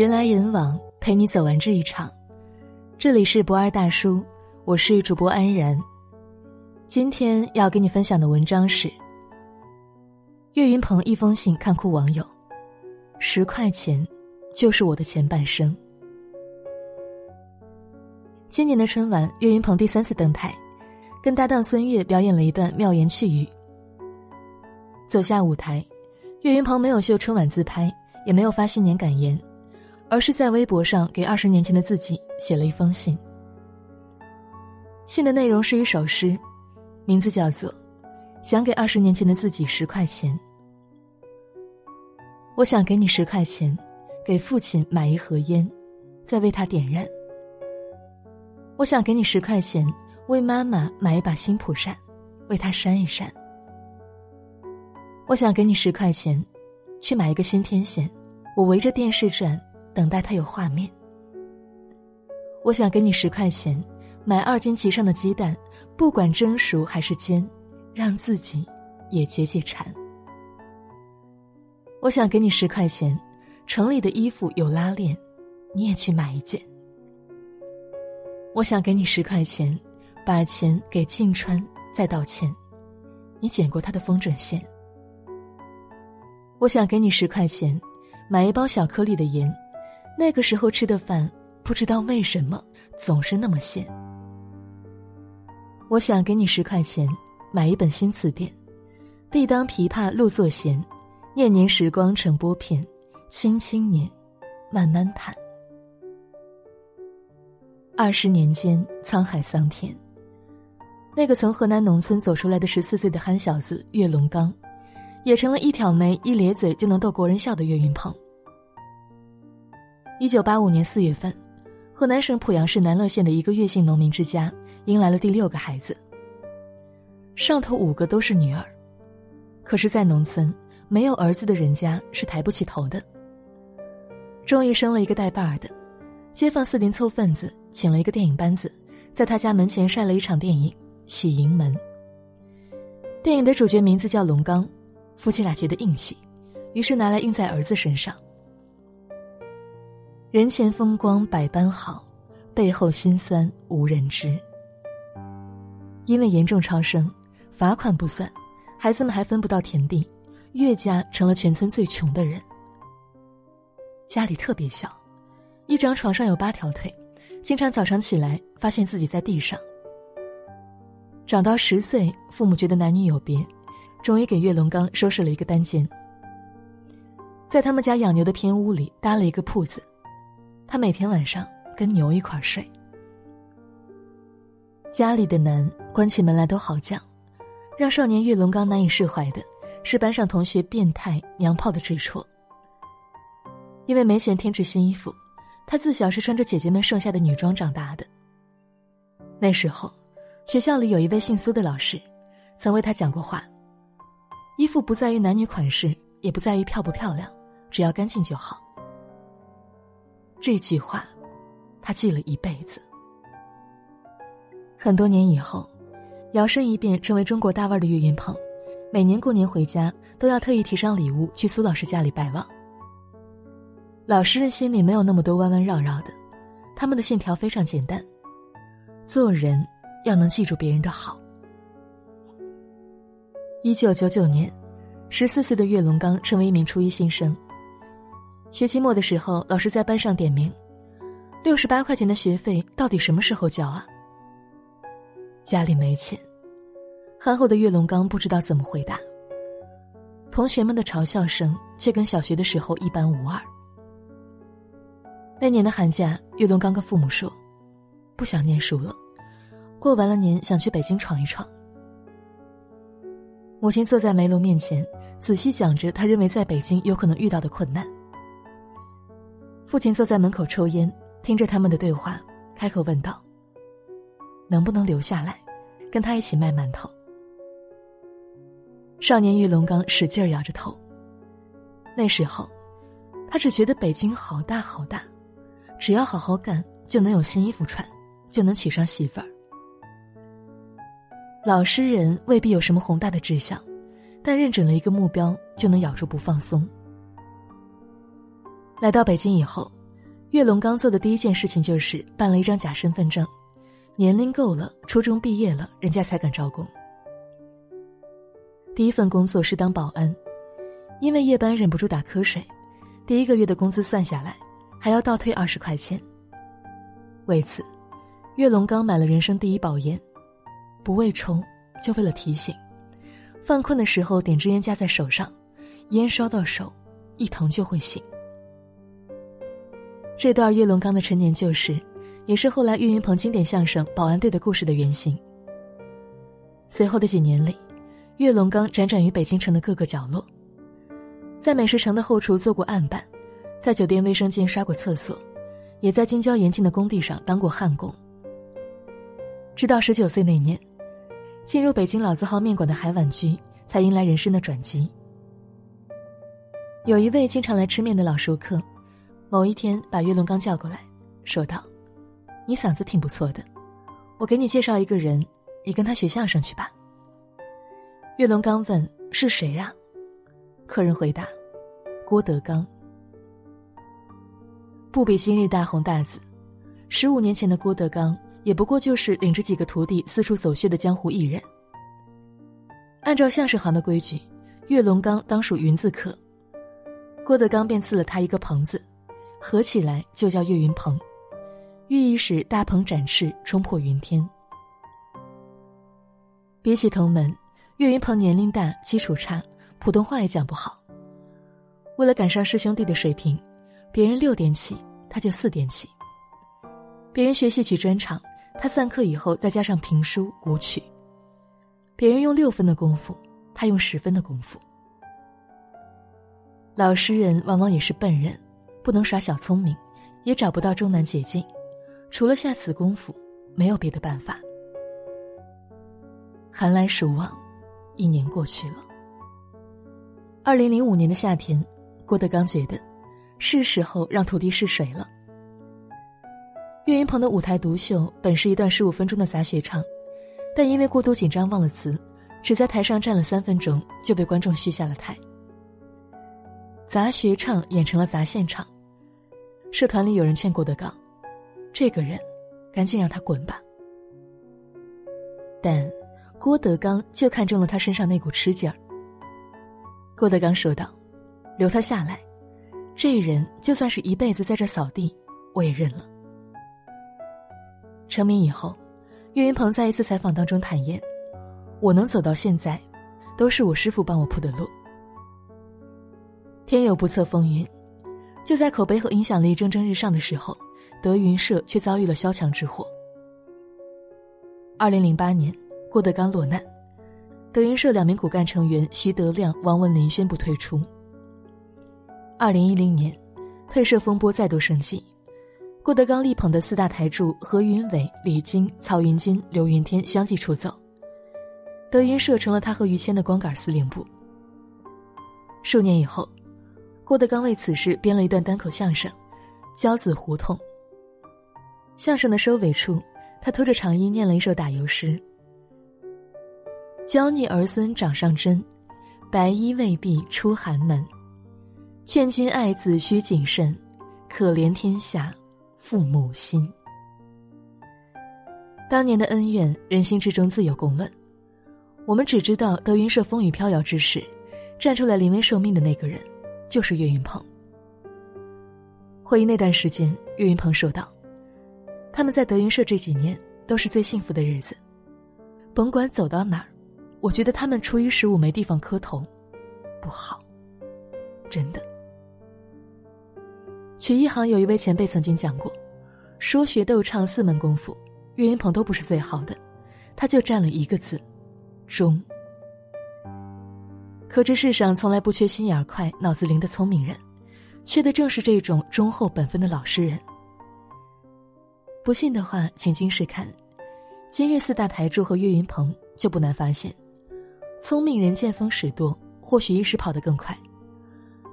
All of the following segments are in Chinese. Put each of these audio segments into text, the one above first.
人来人往，陪你走完这一场。这里是不二大叔，我是主播安然。今天要给你分享的文章是岳云鹏一封信，看哭网友：十块钱就是我的前半生。今年的春晚，岳云鹏第三次登台，跟搭档孙越表演了一段妙言趣语。走下舞台，岳云鹏没有秀春晚自拍，也没有发新年感言，而是在微博上给二十年前的自己写了一封信。信的内容是一首诗，名字叫做《想给二十年前的自己十块钱》。我想给你十块钱，给父亲买一盒烟，再为他点燃。我想给你十块钱，为妈妈买一把新蒲扇，为她扇一扇。我想给你十块钱，去买一个新天线，我围着电视转，等待它有画面。我想给你十块钱，买二斤其上的鸡蛋，不管蒸熟还是煎，让自己也解解馋。我想给你十块钱，城里的衣服有拉链，你也去买一件。我想给你十块钱，把钱给静川，再道歉，你剪过他的风筝线。我想给你十块钱，买一包小颗粒的盐，那个时候吃的饭不知道为什么总是那么咸。我想给你十块钱，买一本新词典，地当琵琶录作弦，念年时光成拨片，轻轻捻，慢慢弹。二十年间，沧海桑田。那个从河南农村走出来的十四岁的憨小子岳龙刚。也成了一挑眉、一咧嘴就能逗国人笑的岳云鹏。一九八五年四月份，河南省濮阳市南乐县的一个岳姓农民之家迎来了第六个孩子。上头五个都是女儿，可是，在农村，没有儿子的人家是抬不起头的。终于生了一个带把儿的，街坊四邻凑份子，请了一个电影班子，在他家门前晒了一场电影《喜盈门》。电影的主角名字叫龙刚。夫妻俩觉得硬气，于是拿来用在儿子身上。人前风光百般好，背后心酸无人知。因为严重超生，罚款不算，孩子们还分不到田地，岳家成了全村最穷的人。家里特别小，一张床上有八条腿，经常早上起来发现自己在地上。长到十岁，父母觉得男女有别。终于给岳龙刚收拾了一个单间，在他们家养牛的偏屋里搭了一个铺子，他每天晚上跟牛一块睡。家里的男关起门来都好犟，让少年岳龙刚难以释怀的是班上同学变态娘炮的指戳。因为没钱添置新衣服，他自小是穿着姐姐们剩下的女装长大的。那时候，学校里有一位姓苏的老师，曾为他讲过话。衣服不在于男女款式，也不在于漂不漂亮，只要干净就好。这句话，他记了一辈子。很多年以后，摇身一变成为中国大腕的岳云鹏，每年过年回家都要特意提上礼物去苏老师家里拜望。老实人心里没有那么多弯弯绕绕的，他们的信条非常简单：做人要能记住别人的好。一九九九年，十四岁的岳龙刚成为一名初一新生。学期末的时候，老师在班上点名：“六十八块钱的学费到底什么时候交啊？”家里没钱，憨厚的岳龙刚不知道怎么回答。同学们的嘲笑声却跟小学的时候一般无二。那年的寒假，岳龙刚跟父母说：“不想念书了，过完了年想去北京闯一闯。”母亲坐在煤炉面前，仔细想着他认为在北京有可能遇到的困难。父亲坐在门口抽烟，听着他们的对话，开口问道：“能不能留下来，跟他一起卖馒头？”少年玉龙刚使劲摇着头。那时候，他只觉得北京好大好大，只要好好干，就能有新衣服穿，就能娶上媳妇儿。老实人未必有什么宏大的志向，但认准了一个目标就能咬住不放松。来到北京以后，岳龙刚做的第一件事情就是办了一张假身份证，年龄够了，初中毕业了，人家才敢招工。第一份工作是当保安，因为夜班忍不住打瞌睡，第一个月的工资算下来，还要倒退二十块钱。为此，岳龙刚买了人生第一包烟，不为抽，就为了提醒，犯困的时候点支烟夹在手上，烟烧到手，一疼就会醒。这段岳龙刚的陈年旧事，也是后来岳云鹏经典相声《保安队的故事》的原型。随后的几年里。岳龙刚辗转于北京城的各个角落，在美食城的后厨做过案板，在酒店卫生间刷过厕所，也在京郊延庆的工地上当过焊工。直到十九岁那年，进入北京老字号面馆的海碗居，才迎来人生的转机。有一位经常来吃面的老熟客，某一天把岳龙刚叫过来，说道：“你嗓子挺不错的，我给你介绍一个人，你跟他学相声去吧。”岳龙刚问：“是谁呀？”客人回答：“郭德纲。”不比今日大红大紫，十五年前的郭德纲也不过就是领着几个徒弟四处走穴的江湖艺人。按照相声行的规矩，岳龙刚当属云字科，郭德纲便赐了他一个“棚子，合起来就叫岳云鹏，寓意是大鹏展翅，冲破云天。比起同门。岳云鹏年龄大，基础差，普通话也讲不好。为了赶上师兄弟的水平，别人六点起，他就四点起。别人学戏曲专场，他散课以后再加上评书、古曲。别人用六分的功夫，他用十分的功夫。老实人往往也是笨人，不能耍小聪明，也找不到终南捷径，除了下死功夫，没有别的办法。寒来暑往。一年过去了。二零零五年的夏天，郭德纲觉得是时候让徒弟试水了。岳云鹏的舞台独秀本是一段十五分钟的杂学唱，但因为过度紧张忘了词，只在台上站了三分钟就被观众嘘下了台。杂学唱演成了杂现场，社团里有人劝郭德纲：“这个人，赶紧让他滚吧。”但。郭德纲就看中了他身上那股吃劲儿。郭德纲说道：“留他下来，这人就算是一辈子在这扫地，我也认了。”成名以后，岳云鹏在一次采访当中坦言：“我能走到现在，都是我师傅帮我铺的路。”天有不测风云，就在口碑和影响力蒸蒸日上的时候，德云社却遭遇了萧墙之祸。二零零八年。郭德纲落难，德云社两名骨干成员徐德亮、王文林宣布退出。二零一零年，退社风波再度升级，郭德纲力捧的四大台柱何云伟、李菁、曹云金、刘云天相继出走，德云社成了他和于谦的光杆司令部。数年以后，郭德纲为此事编了一段单口相声《交子胡同》。相声的收尾处，他拖着长衣念了一首打油诗。娇孽儿孙掌上针，白衣未必出寒门。劝君爱子须谨慎，可怜天下父母心。当年的恩怨，人心之中自有公论。我们只知道德云社风雨飘摇之时，站出来临危受命的那个人，就是岳云鹏。回忆那段时间，岳云鹏说道：“他们在德云社这几年都是最幸福的日子，甭管走到哪儿。”我觉得他们初一十五没地方磕头，不好，真的。曲一行有一位前辈曾经讲过，说学逗唱四门功夫，岳云鹏都不是最好的，他就占了一个字，忠。可这世上从来不缺心眼儿快、脑子灵的聪明人，缺的正是这种忠厚本分的老实人。不信的话，请君试看，今日四大台柱和岳云鹏，就不难发现。聪明人见风使舵，或许一时跑得更快；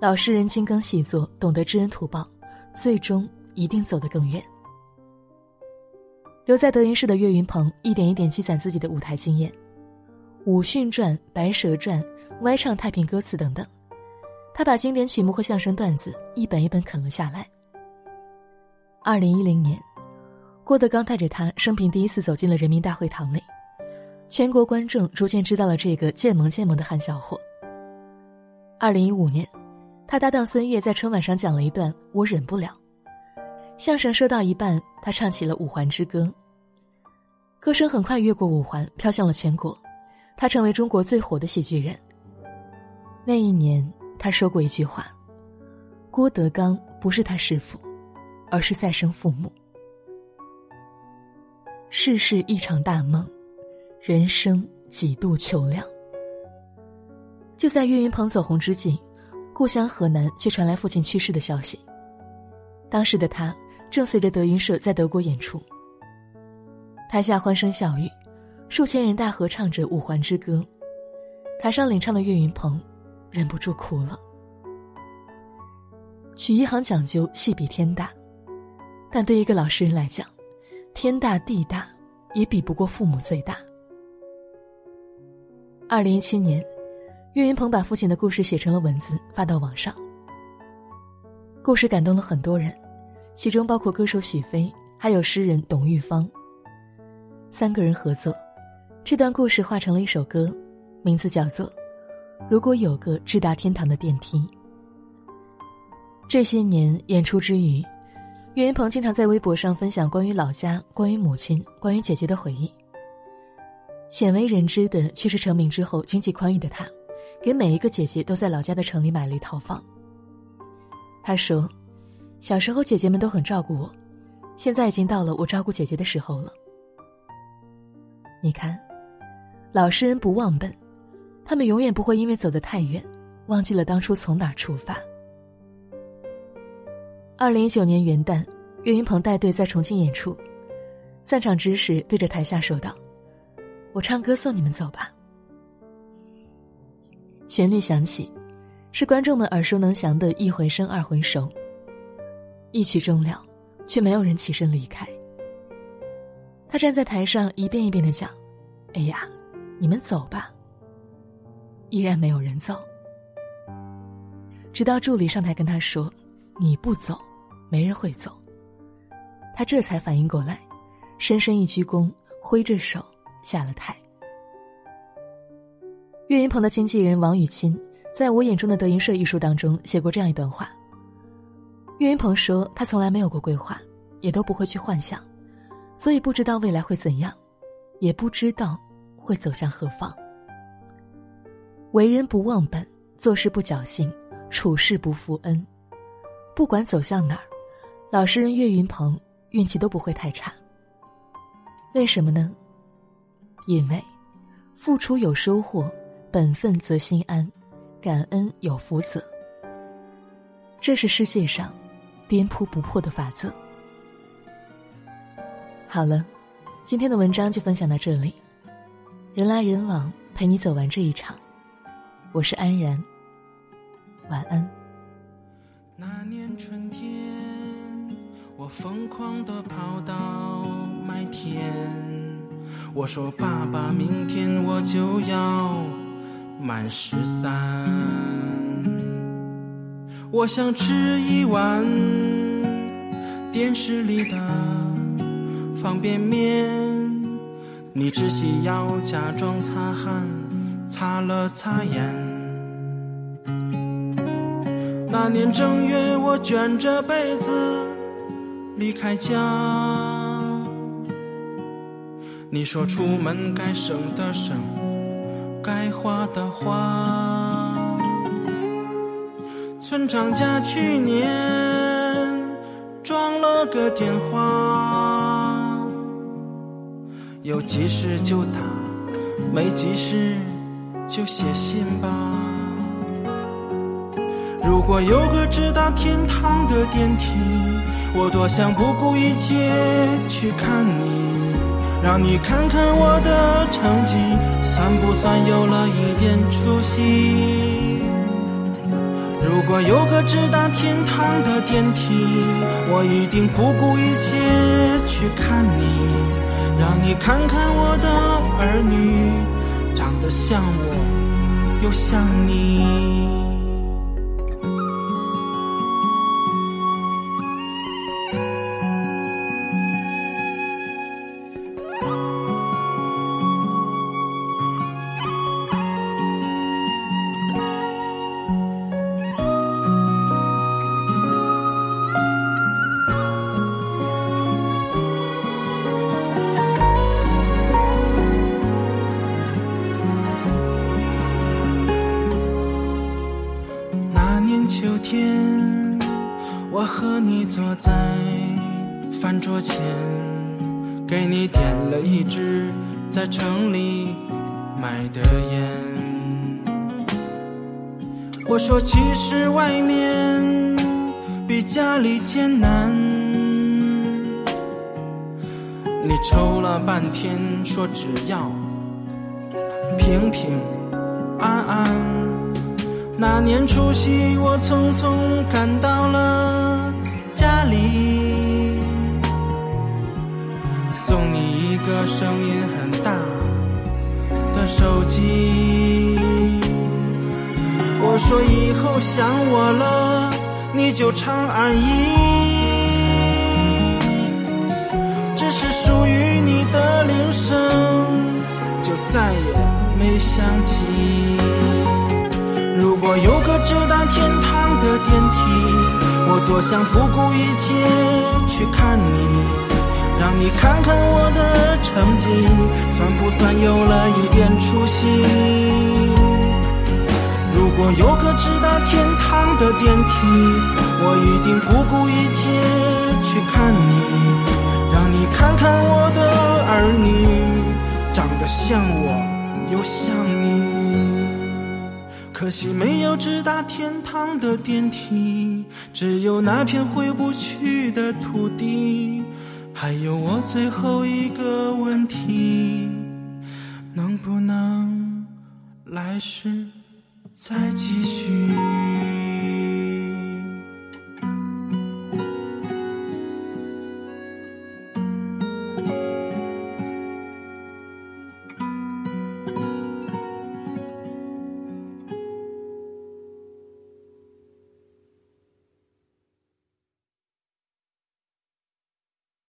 老实人精耕细作，懂得知恩图报，最终一定走得更远。留在德云社的岳云鹏，一点一点积攒自己的舞台经验，《武训传》《白蛇传》《歪唱太平歌词》等等，他把经典曲目和相声段子一本一本啃了下来。二零一零年，郭德纲带着他生平第一次走进了人民大会堂内，全国观众逐渐知道了这个渐萌渐萌的憨小伙。二零一五年，他搭档孙越在春晚上讲了一段《我忍不了》，相声说到一半，他唱起了《五环之歌》，歌声很快越过五环，飘向了全国，他成为中国最火的喜剧人。那一年，他说过一句话：“郭德纲不是他师傅。”而是再生父母。世事一场大梦，人生几度秋凉。就在岳云鹏走红之际，故乡河南却传来父亲去世的消息。当时的他正随着德云社在德国演出，台下欢声笑语，数千人大合唱着《五环之歌》，台上领唱的岳云鹏忍不住哭了。曲一行讲究戏比天大。但对一个老实人来讲，天大地大，也比不过父母最大。二零一七年，岳云鹏把父亲的故事写成了文字，发到网上。故事感动了很多人，其中包括歌手许飞，还有诗人董玉芳。三个人合作，这段故事化成了一首歌，名字叫做《如果有个直达天堂的电梯》。这些年演出之余。岳云鹏经常在微博上分享关于老家、关于母亲、关于姐姐的回忆。鲜为人知的却是成名之后经济宽裕的他，给每一个姐姐都在老家的城里买了一套房。他说：“小时候姐姐们都很照顾我，现在已经到了我照顾姐姐的时候了。”你看，老实人不忘本，他们永远不会因为走得太远，忘记了当初从哪出发。二零一九年元旦，岳云鹏带队在重庆演出，散场之时对着台下说道：“我唱歌送你们走吧。”旋律响起，是观众们耳熟能详的一回生二回熟。一曲终了，却没有人起身离开。他站在台上一遍一遍的讲：“哎呀，你们走吧。”依然没有人走，直到助理上台跟他说：“你不走。”没人会走，他这才反应过来，深深一鞠躬，挥着手下了台。岳云鹏的经纪人王雨钦在我眼中的德云社一书当中写过这样一段话。岳云鹏说：“他从来没有过规划，也都不会去幻想，所以不知道未来会怎样，也不知道会走向何方。为人不忘本，做事不侥幸，处事不负恩，不管走向哪儿。”老实人岳云鹏运气都不会太差。为什么呢？因为付出有收获，本分则心安，感恩有福泽。这是世界上颠扑不破的法则。好了，今天的文章就分享到这里。人来人往，陪你走完这一场。我是安然，晚安。那年春天。我疯狂地跑到麦田，我说：“爸爸，明天我就要满十三。”我想吃一碗电视里的方便面，你只需要假装擦汗，擦了擦眼。那年正月，我卷着被子。离开家，你说出门该省的省，该花的花。村长家去年装了个电话，有急事就打，没急事就写信吧。如果有个直达天堂的电梯。我多想不顾一切去看你，让你看看我的成绩，算不算有了一点出息？如果有个直达天堂的电梯，我一定不顾一切去看你，让你看看我的儿女，长得像我，又像你。和你坐在饭桌前，给你点了一支在城里买的烟。我说，其实外面比家里艰难。你抽了半天，说只要平平安安。那年除夕，我匆匆赶到了家里，送你一个声音很大的手机。我说以后想我了，你就长按一，只是属于你的铃声，就再也没响起。如果有个直达天，我多想不顾一切去看你，让你看看我的成绩，算不算有了一点出息？如果有个直达天堂的电梯，我一定不顾一切去看你，让你看看我的儿女，长得像我又像你。可惜没有直达天堂的电梯，只有那片回不去的土地。还有我最后一个问题，能不能来世再继续？